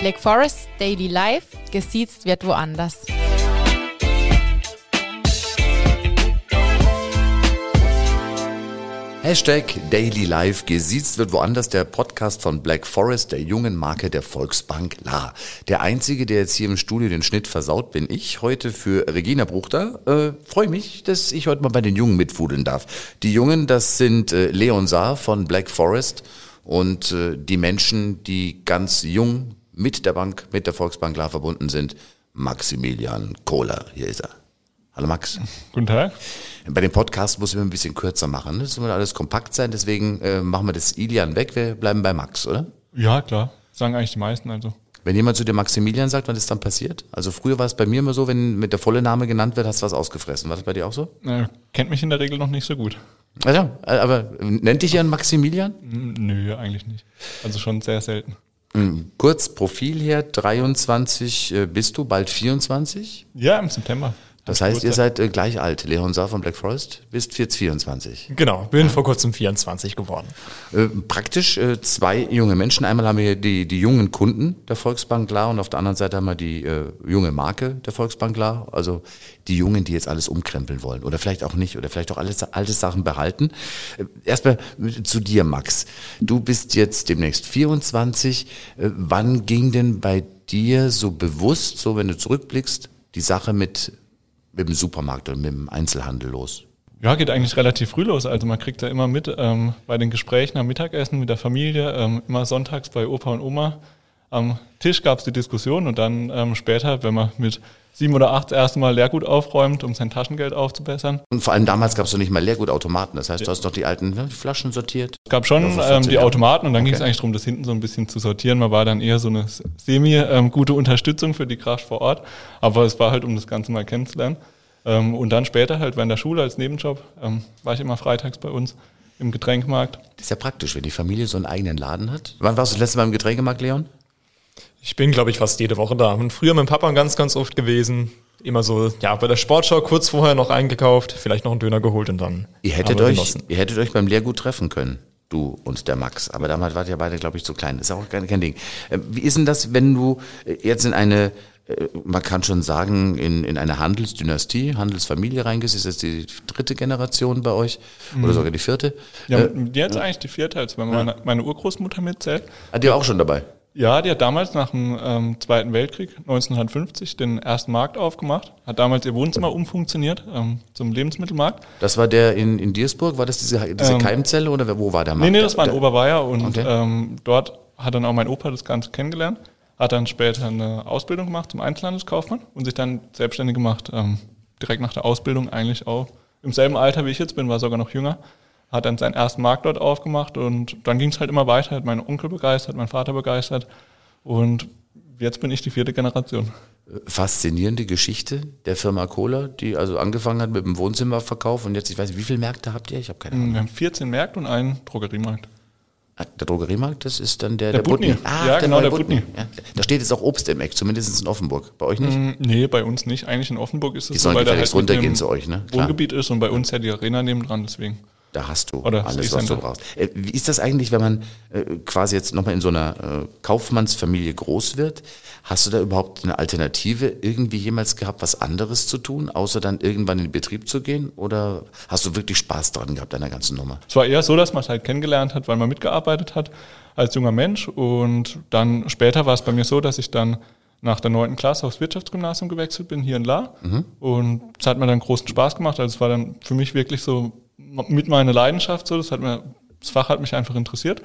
Black Forest Daily Life, gesiezt wird woanders. Hashtag Daily Life, gesiezt wird woanders der Podcast von Black Forest, der jungen Marke der Volksbank La. Der einzige, der jetzt hier im Studio den Schnitt versaut, bin ich heute für Regina Bruchter. Äh, Freue mich, dass ich heute mal bei den Jungen mitfudeln darf. Die Jungen, das sind äh, Leon Saar von Black Forest und äh, die Menschen, die ganz jung mit der Bank, mit der Volksbank La verbunden sind. Maximilian Kohler, hier ist er. Hallo Max. Guten Tag. Bei dem Podcast muss ich immer ein bisschen kürzer machen. Das muss alles kompakt sein, deswegen äh, machen wir das Ilian weg. Wir bleiben bei Max, oder? Ja, klar. Sagen eigentlich die meisten also. Wenn jemand zu dir Maximilian sagt, wann ist dann passiert? Also früher war es bei mir immer so, wenn mit der volle Name genannt wird, hast du was ausgefressen. War das bei dir auch so? Äh, kennt mich in der Regel noch nicht so gut. Also, aber nennt dich ja ein Maximilian? Nö, eigentlich nicht. Also schon sehr selten. Kurz Profil her, 23 äh, bist du, bald 24? Ja, im September. Das heißt, ihr seid äh, gleich alt. Leon Saar von Black Forest bist jetzt 24. Genau, bin vor kurzem 24 geworden. Äh, praktisch äh, zwei junge Menschen. Einmal haben wir die, die jungen Kunden der Volksbank La und auf der anderen Seite haben wir die äh, junge Marke der Volksbank La. Also die Jungen, die jetzt alles umkrempeln wollen. Oder vielleicht auch nicht. Oder vielleicht auch alles alte Sachen behalten. Äh, Erstmal zu dir, Max. Du bist jetzt demnächst 24. Äh, wann ging denn bei dir so bewusst, so wenn du zurückblickst, die Sache mit mit dem Supermarkt und mit dem Einzelhandel los? Ja, geht eigentlich relativ früh los. Also man kriegt ja immer mit ähm, bei den Gesprächen am Mittagessen mit der Familie, ähm, immer sonntags bei Opa und Oma. Am Tisch gab es die Diskussion und dann ähm, später, wenn man mit sieben oder acht das erste Mal Leergut aufräumt, um sein Taschengeld aufzubessern. Und vor allem damals gab es doch nicht mal Leergutautomaten. Das heißt, ja. du hast doch die alten ne, Flaschen sortiert. Es gab schon ähm, die Automaten und dann okay. ging es eigentlich darum, das hinten so ein bisschen zu sortieren. Man war dann eher so eine semi-gute ähm, Unterstützung für die Kraft vor Ort. Aber es war halt, um das Ganze mal kennenzulernen. Ähm, und dann später halt während der Schule als Nebenjob ähm, war ich immer freitags bei uns im Getränkmarkt. Das ist ja praktisch, wenn die Familie so einen eigenen Laden hat. Wann warst du das letzte Mal im Getränkemarkt, Leon? Ich bin, glaube ich, fast jede Woche da. Und früher mit dem Papa ganz, ganz oft gewesen. Immer so, ja, bei der Sportschau kurz vorher noch eingekauft, vielleicht noch einen Döner geholt und dann. Ihr hättet euch, ihr hättet euch beim Lehrgut treffen können du und der Max. Aber damals wart ihr beide, glaube ich, zu klein. Ist auch kein, kein Ding. Äh, wie ist denn das, wenn du jetzt in eine äh, man kann schon sagen, in, in eine Handelsdynastie, Handelsfamilie reingehst. Ist das die dritte Generation bei euch oder mhm. sogar die vierte? Ja, äh, jetzt eigentlich die vierte, als wenn man ja. meine, meine Urgroßmutter mitzählt. Hat die auch schon dabei? Ja, die hat damals nach dem ähm, Zweiten Weltkrieg 1950 den ersten Markt aufgemacht, hat damals ihr Wohnzimmer umfunktioniert ähm, zum Lebensmittelmarkt. Das war der in, in Diersburg, war das diese, diese ähm, Keimzelle oder wo war der Markt? Nee, nee, das war in Oberweier und okay. ähm, dort hat dann auch mein Opa das Ganze kennengelernt hat dann später eine Ausbildung gemacht zum Einzelhandelskaufmann und sich dann selbstständig gemacht, ähm, direkt nach der Ausbildung eigentlich auch. Im selben Alter wie ich jetzt bin, war sogar noch jünger. Hat dann seinen ersten Markt dort aufgemacht und dann ging es halt immer weiter, hat meinen Onkel begeistert, mein Vater begeistert und jetzt bin ich die vierte Generation. Faszinierende Geschichte der Firma Cola, die also angefangen hat mit dem Wohnzimmerverkauf und jetzt, ich weiß nicht, wie viele Märkte habt ihr? Ich habe keine Ahnung. Wir haben 14 Märkte und einen Drogeriemarkt. Ah, der Drogeriemarkt, das ist dann der, der, der Butni. Ah, ja, genau, der Butni. Ja. Da steht jetzt auch Obst im Eck, zumindest in Offenburg. Bei euch nicht? Mm, nee, bei uns nicht. Eigentlich in Offenburg ist es die so, weil da halt runtergehen zu euch, ne? Wohngebiet ist und bei uns ja die Arena nebendran, deswegen. Da hast du Oder alles, was du brauchst. Äh, wie ist das eigentlich, wenn man äh, quasi jetzt nochmal in so einer äh, Kaufmannsfamilie groß wird? Hast du da überhaupt eine Alternative irgendwie jemals gehabt, was anderes zu tun, außer dann irgendwann in den Betrieb zu gehen? Oder hast du wirklich Spaß daran gehabt, an der ganzen Nummer? Es war eher so, dass man es halt kennengelernt hat, weil man mitgearbeitet hat als junger Mensch. Und dann später war es bei mir so, dass ich dann nach der neunten Klasse aufs Wirtschaftsgymnasium gewechselt bin, hier in La. Mhm. Und es hat mir dann großen Spaß gemacht. Also es war dann für mich wirklich so mit meiner Leidenschaft so. Das hat mir, das Fach hat mich einfach interessiert.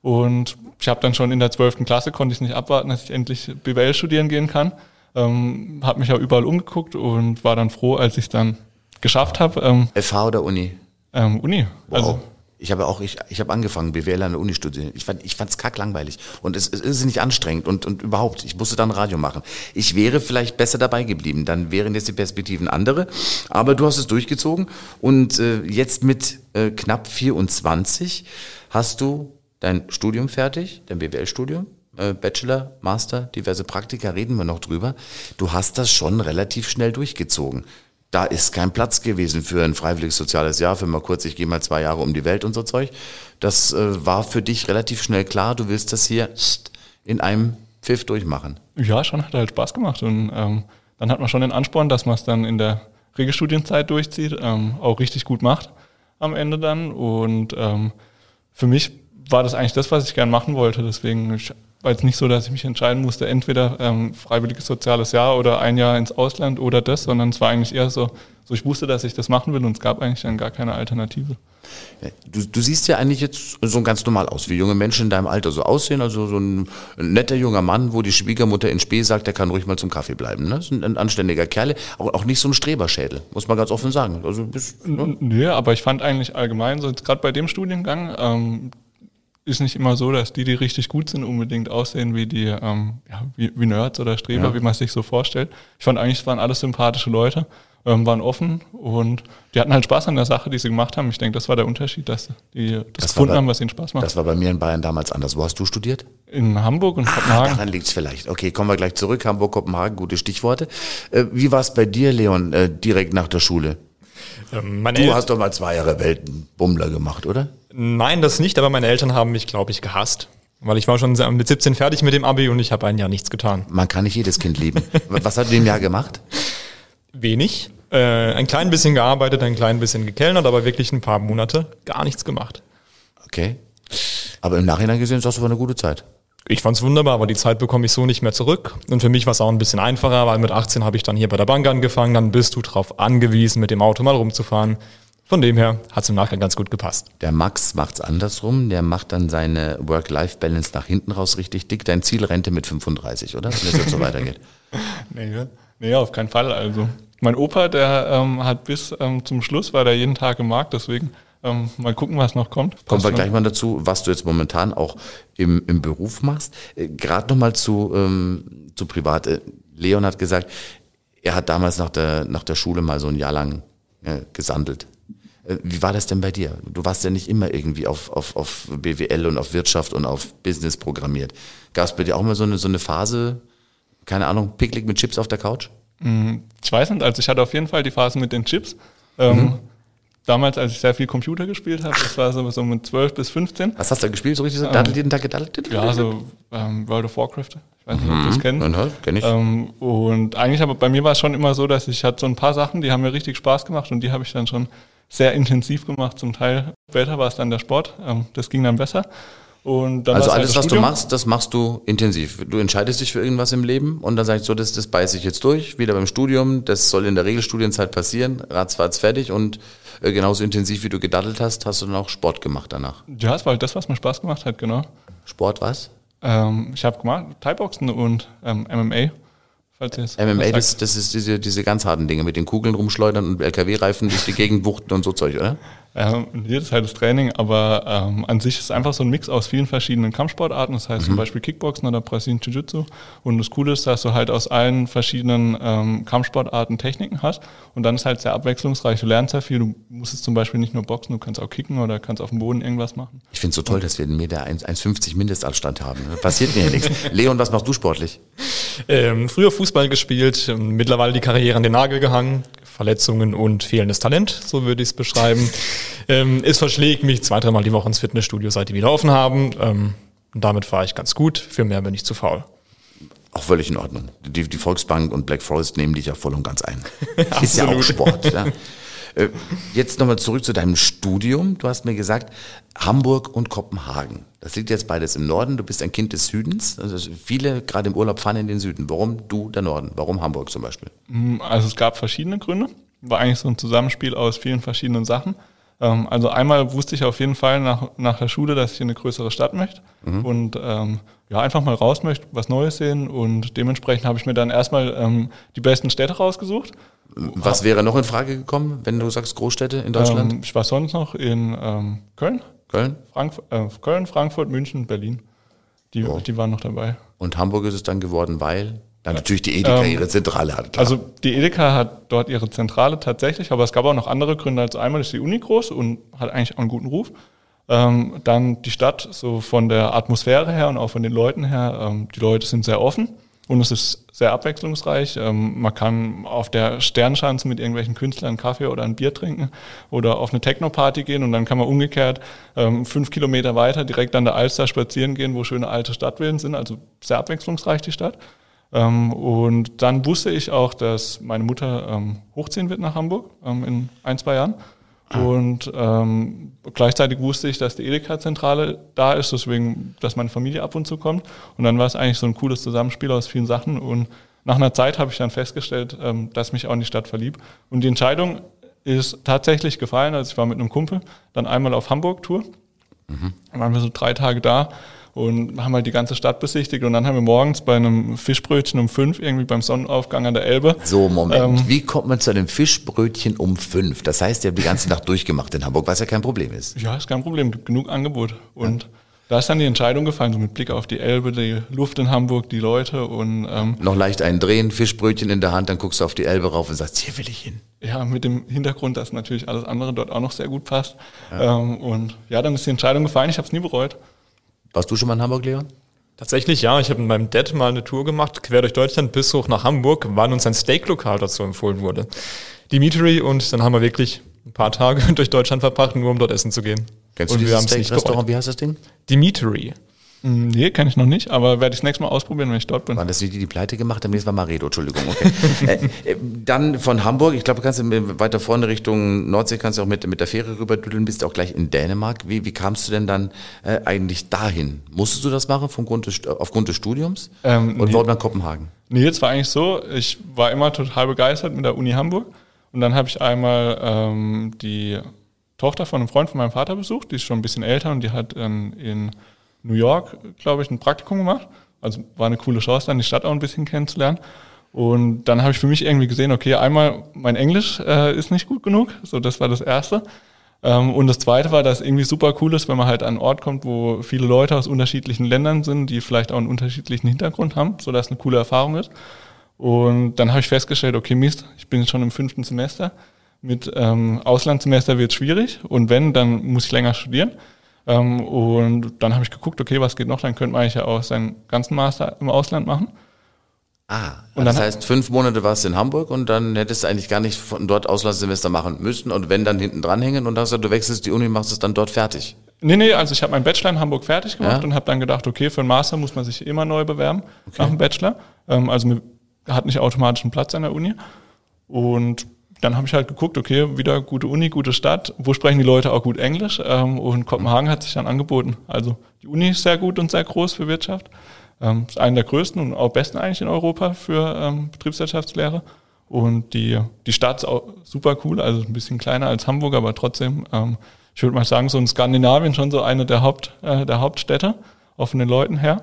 Und ich habe dann schon in der 12. Klasse, konnte ich nicht abwarten, dass ich endlich BWL studieren gehen kann. Ähm, habe mich auch überall umgeguckt und war dann froh, als ich es dann geschafft habe. Ähm, FH oder Uni? Ähm, Uni. Wow. Also ich habe auch, ich, ich habe angefangen, BWL an der Uni studieren. Ich fand, ich fand's kack langweilig und es, es ist nicht anstrengend und, und überhaupt. Ich musste dann Radio machen. Ich wäre vielleicht besser dabei geblieben. Dann wären jetzt die Perspektiven andere. Aber du hast es durchgezogen und äh, jetzt mit äh, knapp 24 hast du dein Studium fertig, dein BWL-Studium. Äh, Bachelor, Master, diverse Praktika, reden wir noch drüber. Du hast das schon relativ schnell durchgezogen da ist kein Platz gewesen für ein freiwilliges soziales Jahr, für mal kurz, ich gehe mal zwei Jahre um die Welt und so Zeug. Das äh, war für dich relativ schnell klar, du willst das hier in einem Pfiff durchmachen. Ja, schon hat halt Spaß gemacht. Und ähm, dann hat man schon den Ansporn, dass man es dann in der Regelstudienzeit durchzieht, ähm, auch richtig gut macht am Ende dann. Und ähm, für mich war das eigentlich das, was ich gern machen wollte. Deswegen war es nicht so, dass ich mich entscheiden musste, entweder ähm, freiwilliges soziales Jahr oder ein Jahr ins Ausland oder das, sondern es war eigentlich eher so, so ich wusste, dass ich das machen will und es gab eigentlich dann gar keine Alternative. Du, du siehst ja eigentlich jetzt so ganz normal aus, wie junge Menschen in deinem Alter so aussehen. Also so ein, netter junger Mann, wo die Schwiegermutter in Spee sagt, der kann ruhig mal zum Kaffee bleiben. Ne? Das ist ein, anständiger Kerl, aber auch nicht so ein Streberschädel, muss man ganz offen sagen. Also bist, ne? Nö, aber ich fand eigentlich allgemein, so gerade bei dem Studiengang, ähm, ist nicht immer so, dass die, die richtig gut sind, unbedingt aussehen wie die, ähm, ja, wie, wie Nerds oder Streber, ja. wie man sich so vorstellt. Ich fand eigentlich, es waren alles sympathische Leute ähm, waren offen und die hatten halt Spaß an der Sache, die sie gemacht haben. Ich denke, das war der Unterschied, dass die das, das gefunden bei, haben, was ihnen Spaß macht. Das war bei mir in Bayern damals anders. Wo hast du studiert? In Hamburg und ah, Kopenhagen. Daran liegt es vielleicht. Okay, kommen wir gleich zurück. Hamburg, Kopenhagen, gute Stichworte. Äh, wie war es bei dir, Leon, äh, direkt nach der Schule? Ähm, du hast doch mal zwei Jahre Weltenbummler gemacht, oder? Nein, das nicht, aber meine Eltern haben mich, glaube ich, gehasst. Weil ich war schon mit 17 fertig mit dem Abi und ich habe ein Jahr nichts getan. Man kann nicht jedes Kind lieben. Was hat du im Jahr gemacht? Wenig. Äh, ein klein bisschen gearbeitet, ein klein bisschen gekellnert, aber wirklich ein paar Monate gar nichts gemacht. Okay. Aber im Nachhinein gesehen ist das aber eine gute Zeit. Ich fand's wunderbar, aber die Zeit bekomme ich so nicht mehr zurück. Und für mich war es auch ein bisschen einfacher, weil mit 18 habe ich dann hier bei der Bank angefangen, dann bist du darauf angewiesen, mit dem Auto mal rumzufahren. Von dem her hat es im Nachgang ganz gut gepasst. Der Max macht's andersrum, der macht dann seine Work-Life-Balance nach hinten raus richtig dick. Dein Ziel Rente mit 35, oder? Wenn es jetzt so weitergeht. nee, nee, auf keinen Fall. Also mein Opa, der ähm, hat bis ähm, zum Schluss, war der jeden Tag im Markt, deswegen ähm, mal gucken, was noch kommt. Kommen wir gleich mal dazu, was du jetzt momentan auch im, im Beruf machst. Äh, Gerade nochmal zu, ähm, zu privat. Äh, Leon hat gesagt, er hat damals nach der, nach der Schule mal so ein Jahr lang äh, gesandelt. Äh, wie war das denn bei dir? Du warst ja nicht immer irgendwie auf, auf, auf BWL und auf Wirtschaft und auf Business programmiert. Gab es bei dir auch mal so eine, so eine Phase, keine Ahnung, picklig mit Chips auf der Couch? Mhm. Ich weiß nicht, also ich hatte auf jeden Fall die Phase mit den Chips. Ähm, mhm. Damals, als ich sehr viel Computer gespielt habe, das war so, so mit 12 bis 15. Was hast du gespielt? So richtig so ähm, jeden Tag gedaddelt? Ja, so ähm, World of Warcraft. Ich weiß nicht, ob du das mhm. kennst. Ja, kenn ich. Ähm, und eigentlich aber bei mir war es schon immer so, dass ich hatte so ein paar Sachen, die haben mir richtig Spaß gemacht und die habe ich dann schon sehr intensiv gemacht. Zum Teil später war es dann der Sport. Ähm, das ging dann besser. Und dann also halt alles, was Studium. du machst, das machst du intensiv. Du entscheidest dich für irgendwas im Leben und dann sagst du, so, das, das beiße ich jetzt durch, wieder beim Studium, das soll in der Regelstudienzeit passieren, ratzfatz fertig und äh, genauso intensiv wie du gedaddelt hast, hast du dann auch Sport gemacht danach. Ja, es war halt das, was mir Spaß gemacht hat, genau. Sport was? Ähm, ich habe gemacht Thai-Boxen und ähm, MMA. MMA, das, das ist diese, diese ganz harten Dinge mit den Kugeln rumschleudern und LKW-Reifen durch die Gegend wuchten und so Zeug, oder? Ähm, jedes Teil des Training, aber ähm, an sich ist es einfach so ein Mix aus vielen verschiedenen Kampfsportarten. Das heißt mhm. zum Beispiel Kickboxen oder Brasilien Jiu-Jitsu. Und das Coole ist, dass du halt aus allen verschiedenen ähm, Kampfsportarten Techniken hast. Und dann ist halt sehr abwechslungsreich. Du lernst sehr viel. Du musst jetzt zum Beispiel nicht nur boxen, du kannst auch kicken oder kannst auf dem Boden irgendwas machen. Ich finde es so toll, dass wir einen Meter 1,50 Mindestabstand haben. Passiert mir ja nichts. Leon, was machst du sportlich? Ähm, früher Fußball gespielt, mittlerweile die Karriere an den Nagel gehangen, Verletzungen und fehlendes Talent, so würde ich es beschreiben. ähm, es verschlägt mich zwei, dreimal die Woche ins Fitnessstudio, seit die wieder offen haben. Ähm, und damit fahre ich ganz gut. Für mehr bin ich zu faul. Auch völlig in Ordnung. Die, die Volksbank und Black Forest nehmen dich ja voll und ganz ein. Ist ja auch Sport. Ja. Äh, jetzt nochmal zurück zu deinem Studium. Du hast mir gesagt, Hamburg und Kopenhagen. Das liegt jetzt beides im Norden. Du bist ein Kind des Südens. Also viele gerade im Urlaub fahren in den Süden. Warum du der Norden? Warum Hamburg zum Beispiel? Mm, also es gab verschiedene Gründe. War eigentlich so ein Zusammenspiel aus vielen verschiedenen Sachen. Ähm, also einmal wusste ich auf jeden Fall nach, nach der Schule, dass ich in eine größere Stadt möchte mhm. und ähm, ja, einfach mal raus möchte, was Neues sehen und dementsprechend habe ich mir dann erstmal ähm, die besten Städte rausgesucht was wäre noch in Frage gekommen, wenn du sagst Großstädte in Deutschland? Ähm, ich war sonst noch in ähm, Köln. Köln? Frank äh, Köln, Frankfurt, München, Berlin. Die, oh. die waren noch dabei. Und Hamburg ist es dann geworden, weil dann natürlich die Edeka ähm, ihre Zentrale hat. Klar. Also die Edeka hat dort ihre Zentrale tatsächlich, aber es gab auch noch andere Gründe. Also einmal ist die Uni groß und hat eigentlich auch einen guten Ruf. Ähm, dann die Stadt, so von der Atmosphäre her und auch von den Leuten her. Ähm, die Leute sind sehr offen und es ist sehr abwechslungsreich. Ähm, man kann auf der Sternschanze mit irgendwelchen Künstlern einen Kaffee oder ein Bier trinken oder auf eine Techno-Party gehen und dann kann man umgekehrt ähm, fünf Kilometer weiter direkt an der Alster spazieren gehen, wo schöne alte Stadtvillen sind. Also sehr abwechslungsreich die Stadt. Ähm, und dann wusste ich auch, dass meine Mutter hochziehen wird nach Hamburg in ein, zwei Jahren. Und ähm, gleichzeitig wusste ich, dass die Edeka-Zentrale da ist, deswegen, dass meine Familie ab und zu kommt. Und dann war es eigentlich so ein cooles Zusammenspiel aus vielen Sachen. Und nach einer Zeit habe ich dann festgestellt, ähm, dass mich auch in die Stadt verlieb. Und die Entscheidung ist tatsächlich gefallen. Also ich war mit einem Kumpel dann einmal auf Hamburg-Tour. Mhm. Dann waren wir so drei Tage da und haben halt die ganze Stadt besichtigt und dann haben wir morgens bei einem Fischbrötchen um fünf irgendwie beim Sonnenaufgang an der Elbe. So, Moment. Ähm, Wie kommt man zu einem Fischbrötchen um fünf? Das heißt, ihr habt die ganze Nacht durchgemacht in Hamburg, was ja kein Problem ist. Ja, ist kein Problem, gibt genug Angebot. Und ja. da ist dann die Entscheidung gefallen, so mit Blick auf die Elbe, die Luft in Hamburg, die Leute und ähm, noch leicht einen drehen, Fischbrötchen in der Hand, dann guckst du auf die Elbe rauf und sagst, hier will ich hin. Ja, mit dem Hintergrund, dass natürlich alles andere dort auch noch sehr gut passt. Ja. Ähm, und ja, dann ist die Entscheidung gefallen, ich habe es nie bereut. Warst du schon mal in Hamburg, Leon? Tatsächlich ja. Ich habe mit meinem Dad mal eine Tour gemacht, quer durch Deutschland bis hoch nach Hamburg, wann uns ein Steaklokal dazu empfohlen wurde. Dimitri und dann haben wir wirklich ein paar Tage durch Deutschland verbracht, nur um dort essen zu gehen. Kennst und du dieses Steak-Restaurant? Wie heißt das Ding? Dimitri. Mm, nee, kann ich noch nicht, aber werde ich das nächste Mal ausprobieren, wenn ich dort bin. Waren das die, die pleite gemacht haben? Das war Maredo, Entschuldigung. Okay. äh, äh, dann von Hamburg, ich glaube, du kannst weiter vorne Richtung Nordsee, kannst du auch mit, mit der Fähre rüberdüdeln, bist auch gleich in Dänemark. Wie, wie kamst du denn dann äh, eigentlich dahin? Musstest du das machen vom Grund des, aufgrund des Studiums? Ähm, Und nee. warum dann Kopenhagen? Nee, jetzt war eigentlich so, ich war immer total begeistert mit der Uni Hamburg. Und dann habe ich einmal ähm, die Tochter von einem Freund von meinem Vater besucht, die ist schon ein bisschen älter und die hat ähm, in New York, glaube ich, ein Praktikum gemacht. Also war eine coole Chance, dann die Stadt auch ein bisschen kennenzulernen. Und dann habe ich für mich irgendwie gesehen, okay, einmal mein Englisch äh, ist nicht gut genug, so das war das Erste. Ähm, und das Zweite war, dass irgendwie super cool ist, wenn man halt an einen Ort kommt, wo viele Leute aus unterschiedlichen Ländern sind, die vielleicht auch einen unterschiedlichen Hintergrund haben, so dass eine coole Erfahrung ist. Und dann habe ich festgestellt, okay, Mist, ich bin schon im fünften Semester. Mit ähm, Auslandssemester wird es schwierig und wenn, dann muss ich länger studieren. Ähm, und dann habe ich geguckt, okay, was geht noch? Dann könnte man eigentlich ja auch seinen ganzen Master im Ausland machen. Ah, und das heißt, fünf Monate warst du in Hamburg und dann hättest du eigentlich gar nicht von dort Auslandssemester machen müssen und wenn dann hinten dranhängen und hast du wechselst die Uni und machst es dann dort fertig. Nee, nee, also ich habe meinen Bachelor in Hamburg fertig gemacht ja? und habe dann gedacht, okay, für einen Master muss man sich immer neu bewerben okay. nach dem Bachelor. Ähm, also mir hat nicht automatisch einen Platz an der Uni. Und dann habe ich halt geguckt, okay, wieder gute Uni, gute Stadt, wo sprechen die Leute auch gut Englisch? Ähm, und Kopenhagen hat sich dann angeboten. Also die Uni ist sehr gut und sehr groß für Wirtschaft. Ähm, ist eine der größten und auch besten eigentlich in Europa für ähm, Betriebswirtschaftslehre. Und die, die Stadt ist auch super cool, also ein bisschen kleiner als Hamburg, aber trotzdem, ähm, ich würde mal sagen, so in Skandinavien schon so eine der, Haupt, äh, der Hauptstädte, den Leuten her.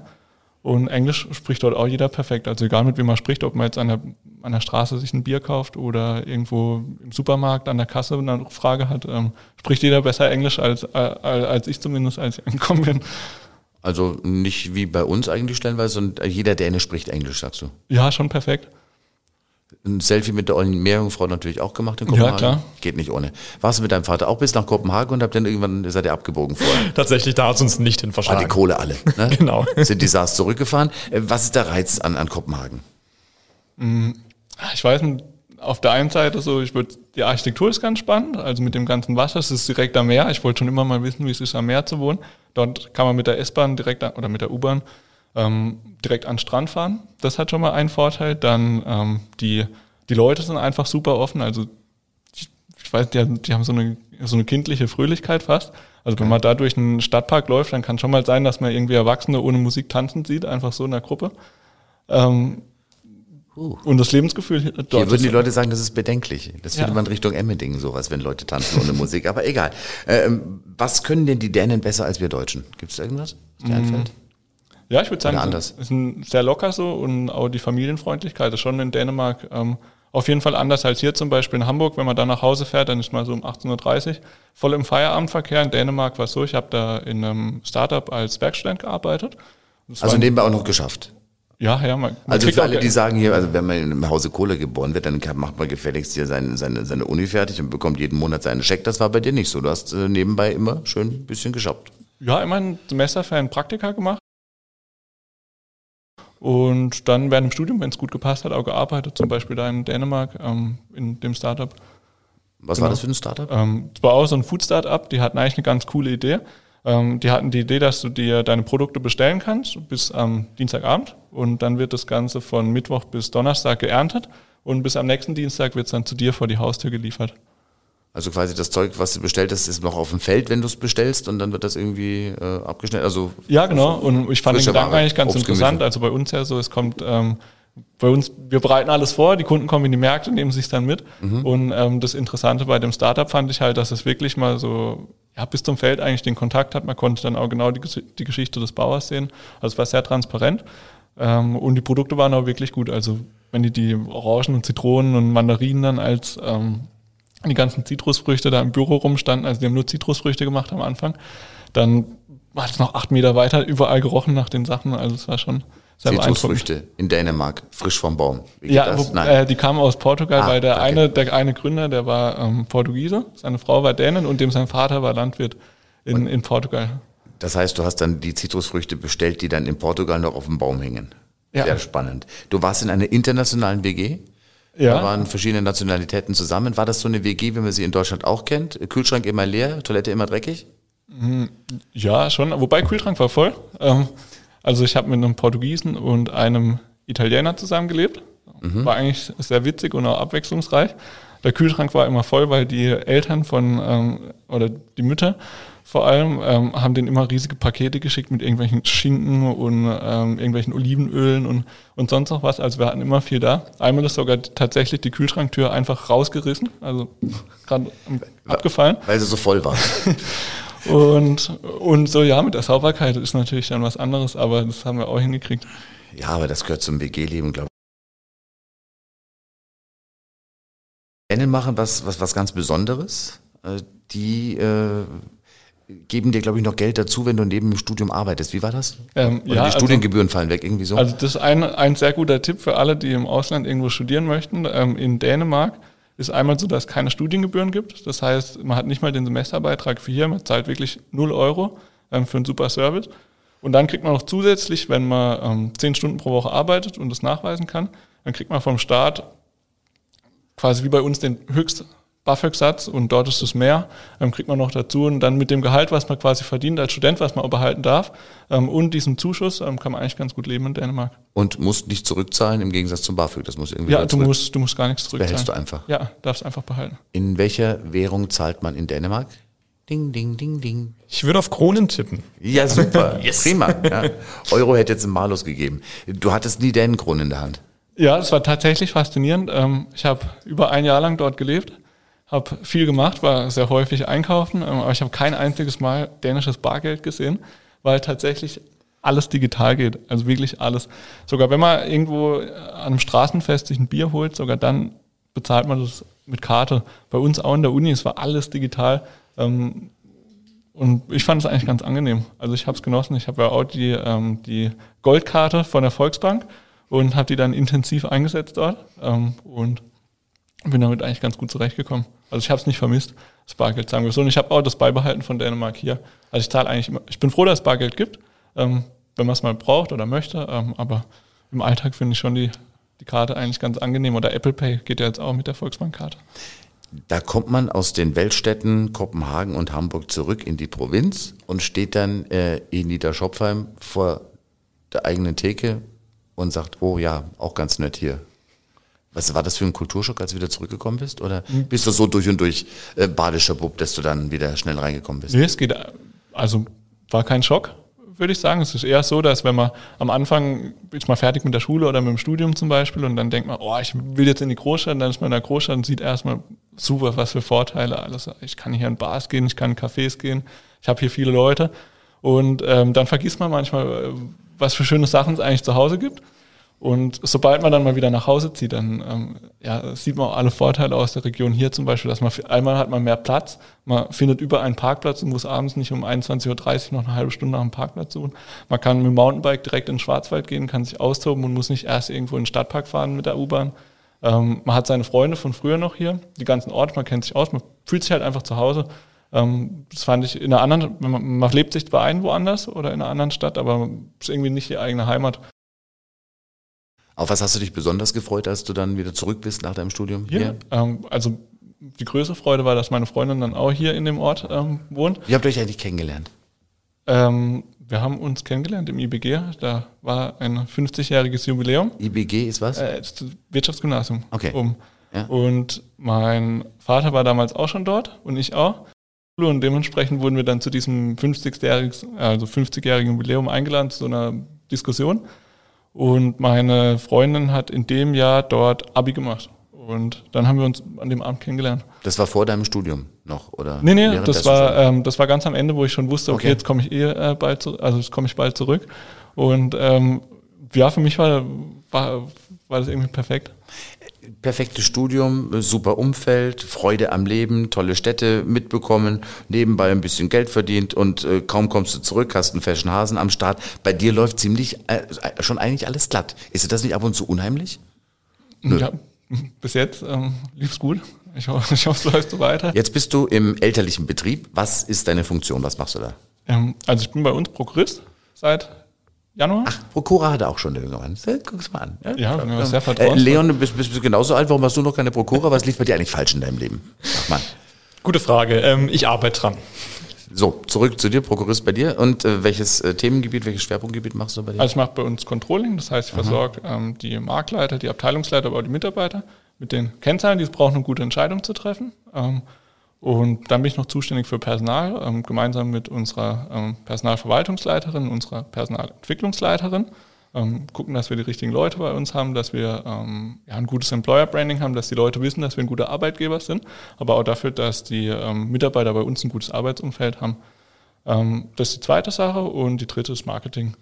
Und Englisch spricht dort auch jeder perfekt. Also egal mit wem man spricht, ob man jetzt an der, an der Straße sich ein Bier kauft oder irgendwo im Supermarkt an der Kasse eine Frage hat, ähm, spricht jeder besser Englisch als, äh, als ich zumindest, als ich angekommen bin. Also nicht wie bei uns eigentlich stellenweise, sondern jeder Däne spricht Englisch, sagst du? Ja, schon perfekt ein Selfie mit der ollen Meerjungfrau natürlich auch gemacht in Kopenhagen. Ja, klar. Geht nicht ohne. Warst du mit deinem Vater auch bis nach Kopenhagen und habt dann irgendwann, seid ihr abgebogen vorher? Tatsächlich, da hat es uns nicht hin verschlagen. Ah, die Kohle alle. Ne? genau. Sind die SARS zurückgefahren. Äh, was ist der Reiz an, an Kopenhagen? Mm, ich weiß nicht, auf der einen Seite so, ich würde, die Architektur ist ganz spannend, also mit dem ganzen Wasser, es ist direkt am Meer. Ich wollte schon immer mal wissen, wie es ist, am Meer zu wohnen. Dort kann man mit der S-Bahn direkt oder mit der U-Bahn ähm, direkt an den Strand fahren. Das hat schon mal einen Vorteil. Dann ähm, die die Leute sind einfach super offen. Also ich, ich weiß, die, die, haben so eine, so eine kindliche Fröhlichkeit fast. Also wenn man da durch einen Stadtpark läuft, dann kann schon mal sein, dass man irgendwie Erwachsene ohne Musik tanzen sieht, einfach so in der Gruppe. Ähm, uh. Und das Lebensgefühl dort. Hier würden die Leute sagen, das ist bedenklich. Das ja. findet man Richtung Emmending sowas, wenn Leute tanzen ohne Musik. Aber egal. Ähm, was können denn die Dänen besser als wir Deutschen? Gibt es irgendwas, was dir mm. einfällt? Ja, ich würde sagen, es ist ein sehr locker so und auch die Familienfreundlichkeit ist schon in Dänemark ähm, auf jeden Fall anders als hier zum Beispiel in Hamburg. Wenn man da nach Hause fährt, dann ist man so um 18.30 Uhr voll im Feierabendverkehr. In Dänemark war es so, ich habe da in einem Startup als Werkstudent gearbeitet. Das also nebenbei auch noch geschafft? Ja, ja. Man, man also für alle, die sagen hier, also wenn man im Hause Kohle geboren wird, dann macht man gefälligst hier seine, seine, seine Uni fertig und bekommt jeden Monat seinen Scheck. Das war bei dir nicht so. Du hast äh, nebenbei immer schön ein bisschen geschafft. Ja, immer ein Semesterferien Praktika gemacht Und dann während dem Studium, wenn es gut gepasst hat, auch gearbeitet, zum Beispiel da in Dänemark ähm, in dem Startup. Was Genau. war das für ein Startup? Ähm, es war auch so ein Food-Startup, die hatten eigentlich eine ganz coole Idee. Ähm, die hatten die Idee, dass du dir deine Produkte bestellen kannst bis am Dienstagabend und dann wird das Ganze von Mittwoch bis Donnerstag geerntet und bis am nächsten Dienstag wird es dann zu dir vor die Haustür geliefert. Also quasi das Zeug, was du bestellt hast, ist noch auf dem Feld, wenn du es bestellst und dann wird das irgendwie äh, abgeschnitten. Also Ja, genau. Und ich fand den Gedanken Ware, eigentlich ganz interessant. Also bei uns ja so, es kommt ähm, bei uns, wir bereiten alles vor, die Kunden kommen in die Märkte, nehmen sich dann mit. Mhm. Und ähm, das Interessante bei dem Startup fand ich halt, dass es wirklich mal so ja, bis zum Feld eigentlich den Kontakt hat. Man konnte dann auch genau die, die Geschichte des Bauers sehen. Also es war sehr transparent. Ähm, und die Produkte waren auch wirklich gut. Also wenn die die Orangen und Zitronen und Mandarinen dann als ähm, die ganzen Zitrusfrüchte da im Büro rumstanden, also die haben nur Zitrusfrüchte gemacht am Anfang, dann hat es noch acht Meter weiter überall gerochen nach den Sachen. Also es war schon sehr. Zitrusfrüchte in Dänemark, frisch vom Baum. Wie Ja, wo, äh, die kamen aus Portugal, Ah, weil der okay. eine, der eine Gründer, der war ähm, Portugiese, seine Frau war Dänin und dem sein Vater war Landwirt in, in Portugal. Das heißt, du hast dann die Zitrusfrüchte bestellt, die dann in Portugal noch auf dem Baum hängen. Ja. Sehr spannend. Du warst in einer internationalen WG. Da Ja, waren verschiedene Nationalitäten zusammen. War das so eine WG, wie man sie in Deutschland auch kennt? Kühlschrank immer leer, Toilette immer dreckig? ja, schon. Wobei Kühlschrank war voll. Ähm, also ich habe mit einem Portugiesen und einem Italiener zusammengelebt. War eigentlich sehr witzig und auch abwechslungsreich. Der Kühlschrank war immer voll, weil die Eltern von, ähm, oder die Mütter vor allem, ähm, haben denen immer riesige Pakete geschickt mit irgendwelchen Schinken und ähm, irgendwelchen Olivenölen und, und sonst noch was. Also wir hatten immer viel da. Einmal ist sogar tatsächlich die Kühlschranktür einfach rausgerissen, also gerade abgefallen. Weil sie so voll war. Und, und so, ja, mit der Sauberkeit ist natürlich dann was anderes, aber das haben wir auch hingekriegt. ja, aber das gehört zum WG-Leben, glaube ich. Dänen machen was, was, was ganz Besonderes. Äh, Die äh, geben dir, glaube ich, noch Geld dazu, wenn du neben dem Studium arbeitest. Wie war das? Ähm, ja, die also- Studiengebühren fallen weg, irgendwie so? Also das ist ein, ein sehr guter Tipp für alle, die im Ausland irgendwo studieren möchten. Ähm, in Dänemark ist einmal so, dass es keine Studiengebühren gibt. Das heißt, man hat nicht mal den Semesterbeitrag für hier, man zahlt wirklich 0 Euro ähm, für einen super Service. Und dann kriegt man noch zusätzlich, wenn man ähm, 10 Stunden pro Woche arbeitet und das nachweisen kann, dann kriegt man vom Staat quasi wie bei uns den höchst BAföG-Satz und dort ist es mehr, ähm, kriegt man noch dazu und dann mit dem Gehalt, was man quasi verdient als Student, was man auch behalten darf ähm, und diesem Zuschuss ähm, kann man eigentlich ganz gut leben in Dänemark. Und musst nicht zurückzahlen im Gegensatz zum BAföG. Das muss irgendwie Ja, du musst, du musst gar nichts zurückzahlen. Behältst du einfach. Ja, darfst einfach behalten. In welcher Währung zahlt man in Dänemark? Ding, ding, ding, ding. Ich würde auf Kronen tippen. Ja, super. Prima. Ja. Euro hätte jetzt einen Malus gegeben. Du hattest nie Dänenkronen in der Hand. Ja, es war tatsächlich faszinierend. Ähm, Ich habe über ein Jahr lang dort gelebt, habe viel gemacht, war sehr häufig einkaufen, ähm, aber ich habe kein einziges Mal dänisches Bargeld gesehen, weil tatsächlich alles digital geht. Also wirklich alles. Sogar wenn man irgendwo an einem Straßenfest sich ein Bier holt, sogar dann bezahlt man das mit Karte. Bei uns auch in der Uni, es war alles digital. Ähm, Und ich fand es eigentlich ganz angenehm. Also ich habe es genossen. Ich habe ja auch die, ähm, die Goldkarte von der Volksbank und habe die dann intensiv eingesetzt dort und bin damit eigentlich ganz gut zurechtgekommen. Also ich habe es nicht vermisst, das Bargeld, sagen wir so. Und ich habe auch das beibehalten von Dänemark hier. Also ich zahle eigentlich immer, ich bin froh, dass es Bargeld gibt, ähm, wenn man es mal braucht oder möchte. Ähm, aber im Alltag finde ich schon die, die Karte eigentlich ganz angenehm. Oder Apple Pay geht ja jetzt auch mit der Volksbankkarte. Da kommt man aus den Weltstädten Kopenhagen und Hamburg zurück in die Provinz und steht dann äh, in Niederschopfheim vor der eigenen Theke und sagt, oh ja, auch ganz nett hier. Was war das für ein Kulturschock, als du wieder zurückgekommen bist? Oder bist du so durch und durch äh, badischer Bub, dass du dann wieder schnell reingekommen bist? Nee, es geht, also war kein Schock, würde ich sagen. Es ist eher so, dass wenn man am Anfang ist man fertig mit der Schule oder mit dem Studium zum Beispiel und dann denkt man, oh, ich will jetzt in die Großstadt, und dann ist man in der Großstadt und sieht erstmal super, was für Vorteile alles. Ich kann hier in Bars gehen, ich kann in Cafés gehen, ich habe hier viele Leute und ähm, dann vergisst man manchmal, äh, was für schöne Sachen es eigentlich zu Hause gibt. Und sobald man dann mal wieder nach Hause zieht, dann ähm, ja, sieht man auch alle Vorteile aus der Region hier zum Beispiel, dass man einmal hat man mehr Platz, man findet überall einen Parkplatz und muss abends nicht um 21.30 Uhr noch eine halbe Stunde nach einem Parkplatz suchen. Man kann mit dem Mountainbike direkt in den Schwarzwald gehen, kann sich austoben und muss nicht erst irgendwo in den Stadtpark fahren mit der U-Bahn. Ähm, man hat seine Freunde von früher noch hier, die ganzen Orte, man kennt sich aus, man fühlt sich halt einfach zu Hause. Ähm, das fand ich in einer anderen, man, man lebt sich zwar ein woanders oder in einer anderen Stadt, aber es ist irgendwie nicht die eigene Heimat. Auf was hast du dich besonders gefreut, als du dann wieder zurück bist nach deinem Studium? Hier, ähm, also die größte Freude war, dass meine Freundin dann auch hier in dem Ort ähm, wohnt. Wie habt ihr euch eigentlich kennengelernt? Ähm, wir haben uns kennengelernt im IBG. Da war ein 50-jähriges Jubiläum. IBG ist was? Äh, das Wirtschaftsgymnasium. Okay. Um. Ja. Und mein Vater war damals auch schon dort und ich auch. Und dementsprechend wurden wir dann zu diesem 50-jährigen also 50 Jubiläum eingeladen, zu so einer Diskussion. Und meine Freundin hat in dem Jahr dort Abi gemacht. Und dann haben wir uns an dem Abend kennengelernt. Das war vor deinem Studium noch, oder? Nee, nee, das war, ähm, das war ganz am Ende, wo ich schon wusste, okay, Okay. jetzt komme ich eh äh, bald zurück, also jetzt komme ich bald zurück. Und ähm, ja, für mich war, war, war das irgendwie perfekt. Perfektes Studium, super Umfeld, Freude am Leben, tolle Städte mitbekommen, nebenbei ein bisschen Geld verdient und äh, kaum kommst du zurück, hast einen fashion Hasen am Start. Bei dir läuft ziemlich, äh, schon eigentlich alles glatt. Ist dir das nicht ab und zu unheimlich? Ja, bis jetzt ähm, lief's gut. Ich, ho ich hoffe, es läuft so weiter. Jetzt bist du im elterlichen Betrieb. Was ist deine Funktion? Was machst du da? Ähm, also ich bin bei uns Prokurist seit Januar. Ach, Prokura hat er auch schon, der junge Mann. Guck's mal an. Ja, ja, sehr Äh, vertrauensvoll. Leon, du bist, bist, bist genauso alt. Warum hast du noch keine Prokura? Was lief bei dir eigentlich falsch in deinem Leben? Sag mal. Gute Frage. Ähm, ich arbeite dran. So, zurück zu dir, Prokurist bei dir. Und äh, welches äh, Themengebiet, welches Schwerpunktgebiet machst du bei dir? Also ich mache bei uns Controlling, das heißt, ich versorge ähm, die Marktleiter, die Abteilungsleiter, aber auch die Mitarbeiter mit den Kennzahlen, die es brauchen, um gute Entscheidungen zu treffen. Ähm, und dann bin ich noch zuständig für Personal, ähm, gemeinsam mit unserer ähm, Personalverwaltungsleiterin, unserer Personalentwicklungsleiterin. Ähm, gucken, dass wir die richtigen Leute bei uns haben, dass wir ähm, ja, ein gutes Employer-Branding haben, dass die Leute wissen, dass wir ein guter Arbeitgeber sind, aber auch dafür, dass die ähm, Mitarbeiter bei uns ein gutes Arbeitsumfeld haben. Ähm, das ist die zweite Sache und die dritte ist Marketing.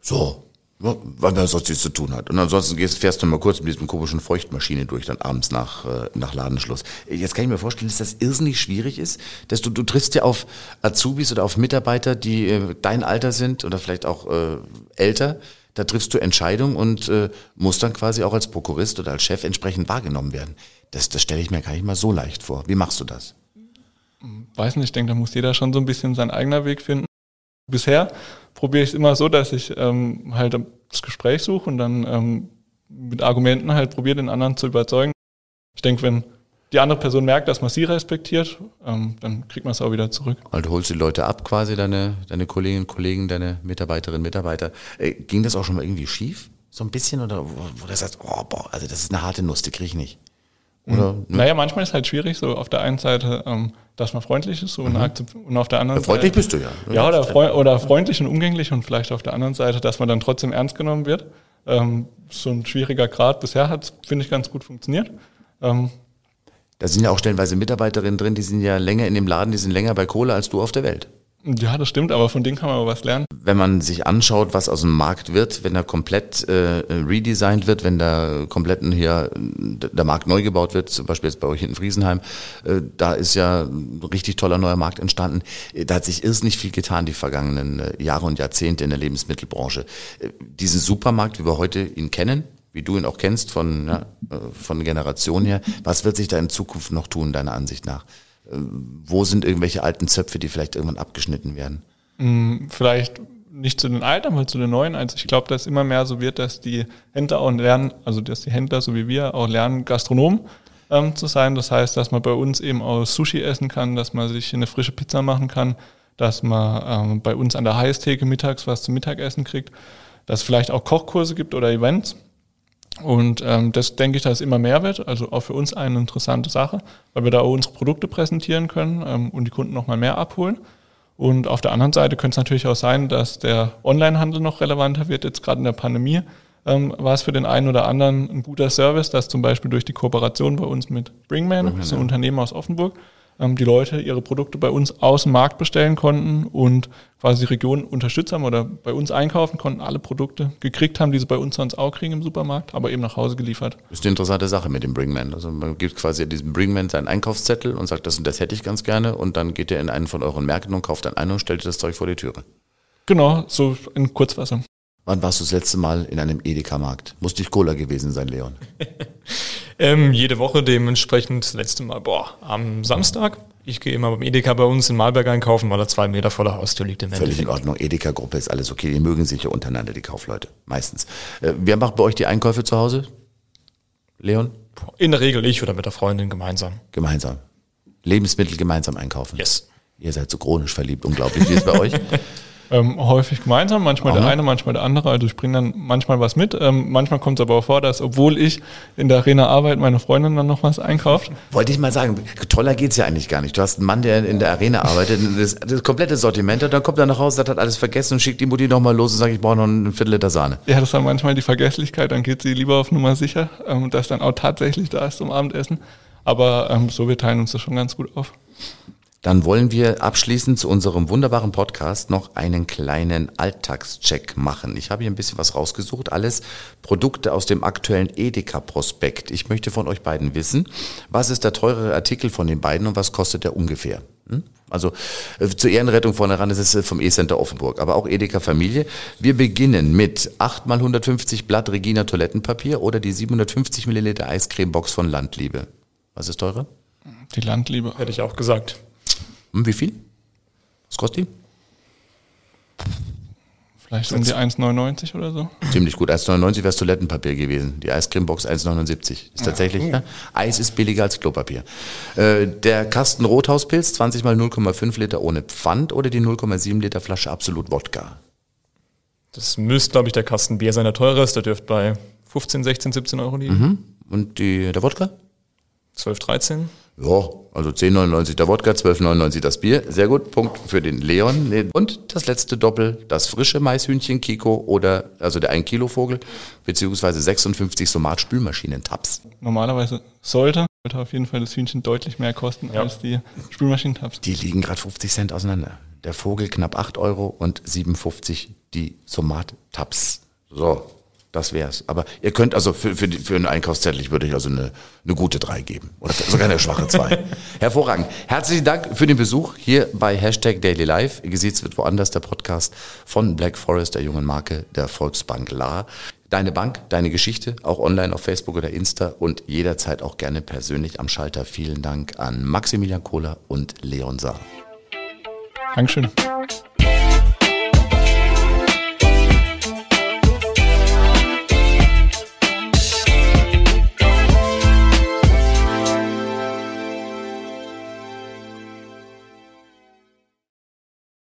So, weil man sonst nichts zu tun hat. Und ansonsten gehst, fährst du mal kurz mit diesem komischen Feuchtmaschine durch, dann abends nach, äh, nach Ladenschluss. Jetzt kann ich mir vorstellen, dass das irrsinnig schwierig ist, dass du, du triffst ja auf Azubis oder auf Mitarbeiter, die äh, dein Alter sind oder vielleicht auch äh, älter. Da triffst du Entscheidungen und äh, musst dann quasi auch als Prokurist oder als Chef entsprechend wahrgenommen werden. Das, das stelle ich mir gar nicht mal so leicht vor. Wie machst du das? weiß nicht, ich denke, da muss jeder schon so ein bisschen seinen eigenen Weg finden. Bisher probiere ich es immer so, dass ich ähm, halt das Gespräch suche und dann ähm, mit Argumenten halt probiere, den anderen zu überzeugen. Ich denke, wenn die andere Person merkt, dass man sie respektiert, ähm, dann kriegt man es auch wieder zurück. Also du holst die Leute ab, quasi deine, deine Kolleginnen und Kollegen, deine Mitarbeiterinnen und Mitarbeiter. Äh, ging das auch schon mal irgendwie schief? So ein bisschen? Oder wo, wo du sagst, oh, boah, also das ist eine harte Nuss, die krieg ich nicht. Oder? ne? Naja, manchmal ist es halt schwierig, so auf der einen Seite, ähm, dass man freundlich ist und, akzept- und auf der anderen Freundlich Seite. bist du ja. Ja, oder, freu oder freundlich und umgänglich und vielleicht auf der anderen Seite, dass man dann trotzdem ernst genommen wird. Ähm, so ein schwieriger Grad. Bisher hat es, finde ich, ganz gut funktioniert. Ähm, Da sind ja auch stellenweise Mitarbeiterinnen drin, die sind ja länger in dem Laden, die sind länger bei Kohle als du auf der Welt. Ja, das stimmt, aber von denen kann man auch was lernen. Wenn man sich anschaut, was aus dem Markt wird, wenn er komplett äh, redesigned wird, wenn da komplett hier der Markt neu gebaut wird, zum Beispiel jetzt bei euch in Friesenheim, äh, da ist ja ein richtig toller neuer Markt entstanden. Äh, Da hat sich irrsinnig viel getan die vergangenen äh, Jahre und Jahrzehnte in der Lebensmittelbranche. Äh, diesen Supermarkt, wie wir heute ihn kennen, wie du ihn auch kennst von, ja, von Generationen her, was wird sich da in Zukunft noch tun, deiner Ansicht nach? Äh, Wo sind irgendwelche alten Zöpfe, die vielleicht irgendwann abgeschnitten werden? Mm, Vielleicht nicht zu den Alten, aber zu den Neuen. Also ich glaube, dass immer mehr so wird, dass die Händler auch lernen, also dass die Händler, so wie wir, auch lernen, Gastronom ähm, zu sein. Das heißt, dass man bei uns eben auch Sushi essen kann, dass man sich eine frische Pizza machen kann, dass man ähm, bei uns an der Heißtheke mittags was zum Mittagessen kriegt, dass es vielleicht auch Kochkurse gibt oder Events. Und ähm, das denke ich, dass es immer mehr wird. Also auch für uns eine interessante Sache, weil wir da auch unsere Produkte präsentieren können ähm, und die Kunden nochmal mehr abholen. Und auf der anderen Seite könnte es natürlich auch sein, dass der Onlinehandel noch relevanter wird. Jetzt gerade in der Pandemie ähm, war es für den einen oder anderen ein guter Service, dass zum Beispiel durch die Kooperation bei uns mit Bringman, das ist ein Unternehmen aus Offenburg, die Leute ihre Produkte bei uns aus dem Markt bestellen konnten und quasi die Region unterstützt haben oder bei uns einkaufen konnten, alle Produkte gekriegt haben, die sie bei uns sonst auch kriegen im Supermarkt, aber eben nach Hause geliefert. Das ist eine interessante Sache mit dem Bringman. Also man gibt quasi diesem Bringman seinen Einkaufszettel und sagt, das und das hätte ich ganz gerne und dann geht er in einen von euren Märkten und kauft dann ein und stellt das Zeug vor die Türe. Genau, so in Kurzfassung. Wann warst du das letzte Mal in einem Edeka-Markt? Muss nicht Cola gewesen sein, Leon. Ähm, jede Woche dementsprechend das letzte Mal, boah, am Samstag Ich gehe immer beim Edeka bei uns in Malberg einkaufen, weil er zwei Meter vor der Haustür liegt im Völlig in Ordnung. Edeka-Gruppe ist alles okay. Die mögen sich ja untereinander, die Kaufleute. Meistens. Äh, wer macht bei euch die Einkäufe zu Hause? Leon? In der Regel ich oder mit der Freundin gemeinsam. Gemeinsam. Lebensmittel gemeinsam einkaufen. Yes. Ihr seid so chronisch verliebt, unglaublich. Wie ist es bei euch? Ähm, häufig gemeinsam, manchmal Aha. der eine, manchmal der andere. Also ich bringe dann manchmal was mit. Ähm, manchmal kommt es aber auch vor, dass obwohl ich in der Arena arbeite, meine Freundin dann noch was einkauft. Wollte ich mal sagen, toller geht's ja eigentlich gar nicht. Du hast einen Mann, der in der Arena arbeitet, das, das komplette Sortiment hat, dann kommt er nach Hause, sagt, hat alles vergessen und schickt die Mutti nochmal los und sagt, ich brauche noch ein Viertel Liter Sahne. Ja, das ist dann manchmal die Vergesslichkeit, dann geht sie lieber auf Nummer sicher, ähm, dass dann auch tatsächlich da ist zum Abendessen. Aber ähm, so, wir teilen uns das schon ganz gut auf. Dann wollen wir abschließend zu unserem wunderbaren Podcast noch einen kleinen Alltagscheck machen. Ich habe hier ein bisschen was rausgesucht, alles Produkte aus dem aktuellen Edeka-Prospekt. Ich möchte von euch beiden wissen, was ist der teurere Artikel von den beiden und was kostet der ungefähr? Hm? Also äh, zur Ehrenrettung vorne ran, das ist äh, vom E-Center Offenburg, aber auch Edeka Familie. Wir beginnen mit 8 mal 150 Blatt Regina Toilettenpapier oder die 750 Milliliter Eiscremebox von Landliebe. Was ist teurer? Die Landliebe. Hätte ich auch gesagt. Hm, wie viel? Was kostet die? Vielleicht um die 1,99 oder so. Ziemlich gut. 1,99 wäre Toilettenpapier gewesen. Die Eiscremebox 1,79. Ist tatsächlich, ja. Eis ist billiger als Klopapier. Äh, der Kasten Rothauspilz, 20 mal 0,5 Liter ohne Pfand oder die 0,7 Liter Flasche Absolut Wodka. Das müsste, glaube ich, der Kasten Bier sein, der teurer ist. Der dürfte bei 15, 16, 17 Euro liegen. Und die, der Wodka? 12, 13. Ja, also 10,99 der Wodka, 12,99 das Bier. Sehr gut, Punkt für den Leon. Und das letzte Doppel, das frische Maishühnchen Kiko oder, also der 1 Kilo Vogel, beziehungsweise 56 Somat Spülmaschinen-Tabs. Normalerweise sollte, sollte auf jeden Fall das Hühnchen deutlich mehr kosten Ja. als die Spülmaschinentabs. Die liegen gerade 50 Cent auseinander. Der Vogel knapp 8 Euro und 57 die Somat-Tabs. So, das wär's. Aber ihr könnt also für, für, für einen Einkaufszettel, ich würde euch also eine, eine gute 3 geben. Oder sogar eine schwache 2. Hervorragend. Herzlichen Dank für den Besuch hier bei Hashtag Daily Life. Gesiezt wird woanders der Podcast von Black Forest, der jungen Marke der Volksbank La. Deine Bank, deine Geschichte, auch online auf Facebook oder Insta und jederzeit auch gerne persönlich am Schalter. Vielen Dank an Maximilian Kohler und Leon Saar. Dankeschön.